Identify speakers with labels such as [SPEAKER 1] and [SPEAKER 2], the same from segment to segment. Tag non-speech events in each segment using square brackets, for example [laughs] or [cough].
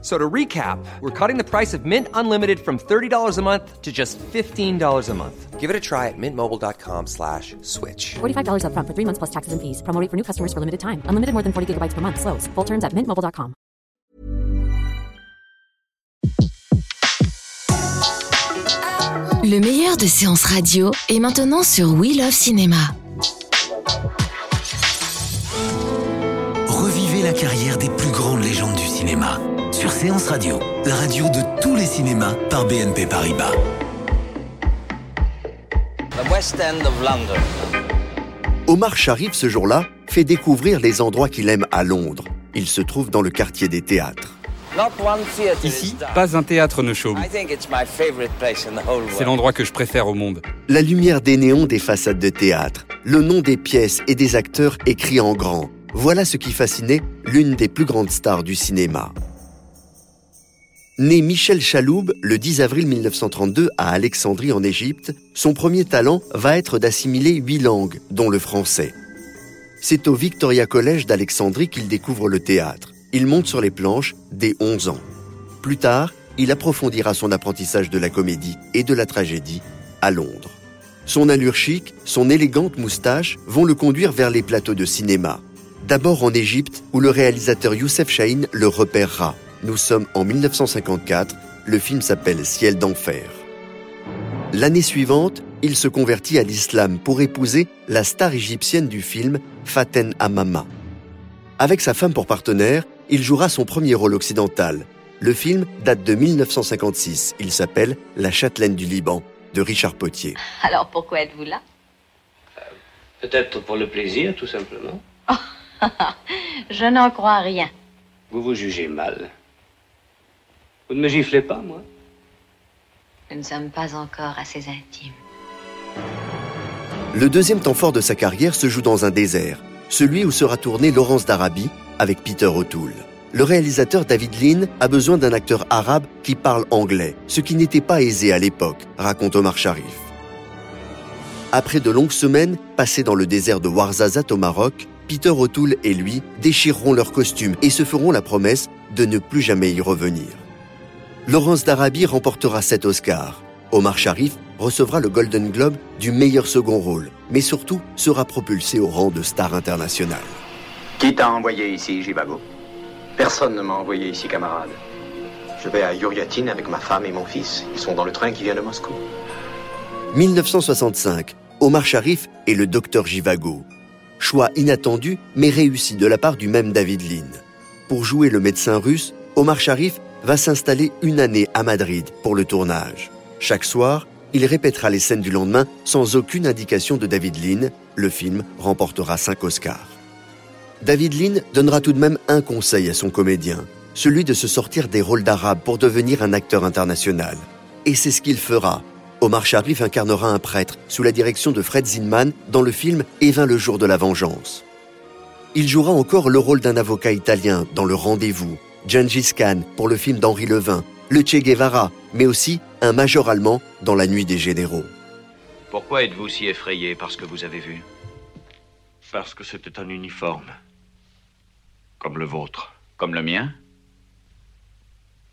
[SPEAKER 1] So to recap, we're cutting the price of Mint Unlimited from $30 a month to just $15 a month.
[SPEAKER 2] Give it a try at mintmobile.com slash switch.
[SPEAKER 3] $45 upfront for three months plus taxes and fees. Promo rate for new customers for limited time. Unlimited more than 40 gigabytes per month. Slows. Full terms at mintmobile.com.
[SPEAKER 4] Le meilleur de séances radio est maintenant sur We Love Cinéma.
[SPEAKER 5] Revivez la carrière des plus grandes légendes du cinéma sur Séance Radio, la radio de tous les cinémas par BNP Paribas.
[SPEAKER 6] The West End of London.
[SPEAKER 7] Omar Sharif, ce jour-là, fait découvrir les endroits qu'il aime à Londres. Il se trouve dans le quartier des théâtres.
[SPEAKER 8] Ici, pas un théâtre ne chaume.
[SPEAKER 6] I think it's my favorite place in the whole
[SPEAKER 8] C'est l'endroit que je préfère au monde.
[SPEAKER 7] La lumière des néons des façades de théâtre, le nom des pièces et des acteurs écrits en grand. Voilà ce qui fascinait l'une des plus grandes stars du cinéma. Né Michel Chaloub le 10 avril 1932 à Alexandrie en Égypte, son premier talent va être d'assimiler huit langues, dont le français. C'est au Victoria College d'Alexandrie qu'il découvre le théâtre. Il monte sur les planches dès 11 ans. Plus tard, il approfondira son apprentissage de la comédie et de la tragédie à Londres. Son allure chic, son élégante moustache vont le conduire vers les plateaux de cinéma. D'abord en Égypte, où le réalisateur Youssef Chahine le repérera. Nous sommes en 1954, le film s'appelle Ciel d'enfer. L'année suivante, il se convertit à l'islam pour épouser la star égyptienne du film, Faten Hamama. Avec sa femme pour partenaire, il jouera son premier rôle occidental. Le film date de 1956. Il s'appelle La châtelaine du Liban, de Richard Potier.
[SPEAKER 9] Alors pourquoi êtes-vous là?
[SPEAKER 10] Peut-être pour le plaisir, tout simplement. [laughs]
[SPEAKER 9] Je n'en crois rien.
[SPEAKER 10] Vous vous jugez mal. Vous ne me giflez pas, moi
[SPEAKER 9] Nous ne sommes pas encore assez intimes.
[SPEAKER 7] Le deuxième temps fort de sa carrière se joue dans un désert, celui où sera tourné Laurence d'Arabie avec Peter O'Toole. Le réalisateur David Lean a besoin d'un acteur arabe qui parle anglais, ce qui n'était pas aisé à l'époque, raconte Omar Sharif. Après de longues semaines passées dans le désert de Ouarzazate au Maroc, Peter O'Toole et lui déchireront leurs costumes et se feront la promesse de ne plus jamais y revenir. Laurence d'Arabie remportera sept Oscars. Omar Sharif recevra le Golden Globe du meilleur second rôle, mais surtout sera propulsé au rang de star international.
[SPEAKER 11] Qui t'a envoyé ici, Jibago Personne ne m'a envoyé ici, camarade. Je vais à Yuriatine avec ma femme et mon fils. Ils sont dans le train qui vient de Moscou.
[SPEAKER 7] 1965, Omar Sharif et le docteur Jivago. Choix inattendu, mais réussi de la part du même David Lean. Pour jouer le médecin russe, Omar Sharif va s'installer une année à Madrid pour le tournage. Chaque soir, il répétera les scènes du lendemain sans aucune indication de David Lean. Le film remportera 5 Oscars. David Lean donnera tout de même un conseil à son comédien, celui de se sortir des rôles d'arabe pour devenir un acteur international. Et c'est ce qu'il fera. Omar Sharif incarnera un prêtre sous la direction de Fred Zinman dans le film Et vint le jour de la vengeance. Il jouera encore le rôle d'un avocat italien dans Le Rendez-vous, Gengis Khan pour le film d'Henri Levin, le Che Guevara, mais aussi un major allemand dans La Nuit des Généraux.
[SPEAKER 12] Pourquoi êtes-vous si effrayé par ce que vous avez vu?
[SPEAKER 13] Parce que c'était un uniforme. Comme le vôtre.
[SPEAKER 12] Comme le mien?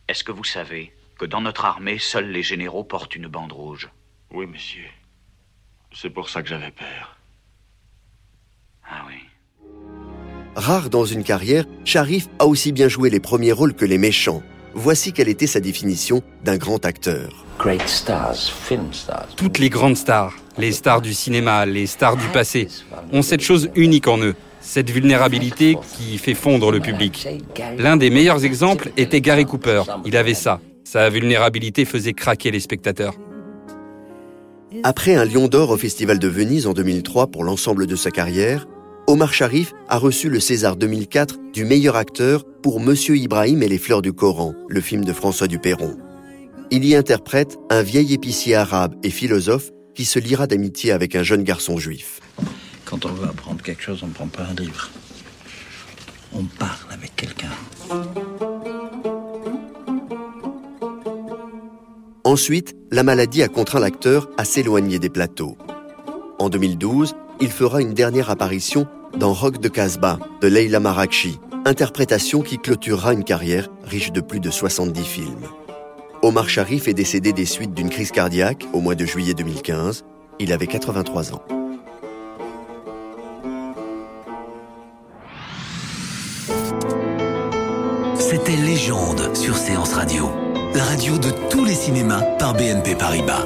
[SPEAKER 12] Est-ce que vous savez que dans notre armée, seuls les généraux portent une bande rouge?
[SPEAKER 13] Oui, monsieur. C'est pour ça que j'avais peur.
[SPEAKER 12] Ah oui.
[SPEAKER 7] Rare dans une carrière, Sharif a aussi bien joué les premiers rôles que les méchants. Voici quelle était sa définition d'un grand acteur.
[SPEAKER 6] Great stars, film stars.
[SPEAKER 8] Toutes les grandes stars, les stars du cinéma, les stars du passé, ont cette chose unique en eux, cette vulnérabilité qui fait fondre le public. L'un des meilleurs exemples était Gary Cooper. Il avait ça. Sa vulnérabilité faisait craquer les spectateurs.
[SPEAKER 7] Après un Lion d'Or au Festival de Venise en 2003 pour l'ensemble de sa carrière, Omar Sharif a reçu le César 2004 du meilleur acteur pour Monsieur Ibrahim et les fleurs du Coran, le film de François Duperron. Il y interprète un vieil épicier arabe et philosophe qui se liera d'amitié avec un jeune garçon juif.
[SPEAKER 14] Quand on veut apprendre quelque chose, on ne prend pas un livre.
[SPEAKER 5] On parle avec quelqu'un.
[SPEAKER 7] Ensuite, la maladie a contraint l'acteur à s'éloigner des plateaux. En 2012, il fera une dernière apparition dans Rock de Casbah de Leila Marakchi, interprétation qui clôturera une carrière riche de plus de 70 films. Omar Sharif est décédé des suites d'une crise cardiaque au mois de juillet 2015. Il avait 83 ans.
[SPEAKER 5] C'était Légende sur Séance Radio, la radio de tous les cinémas par BNP Paribas.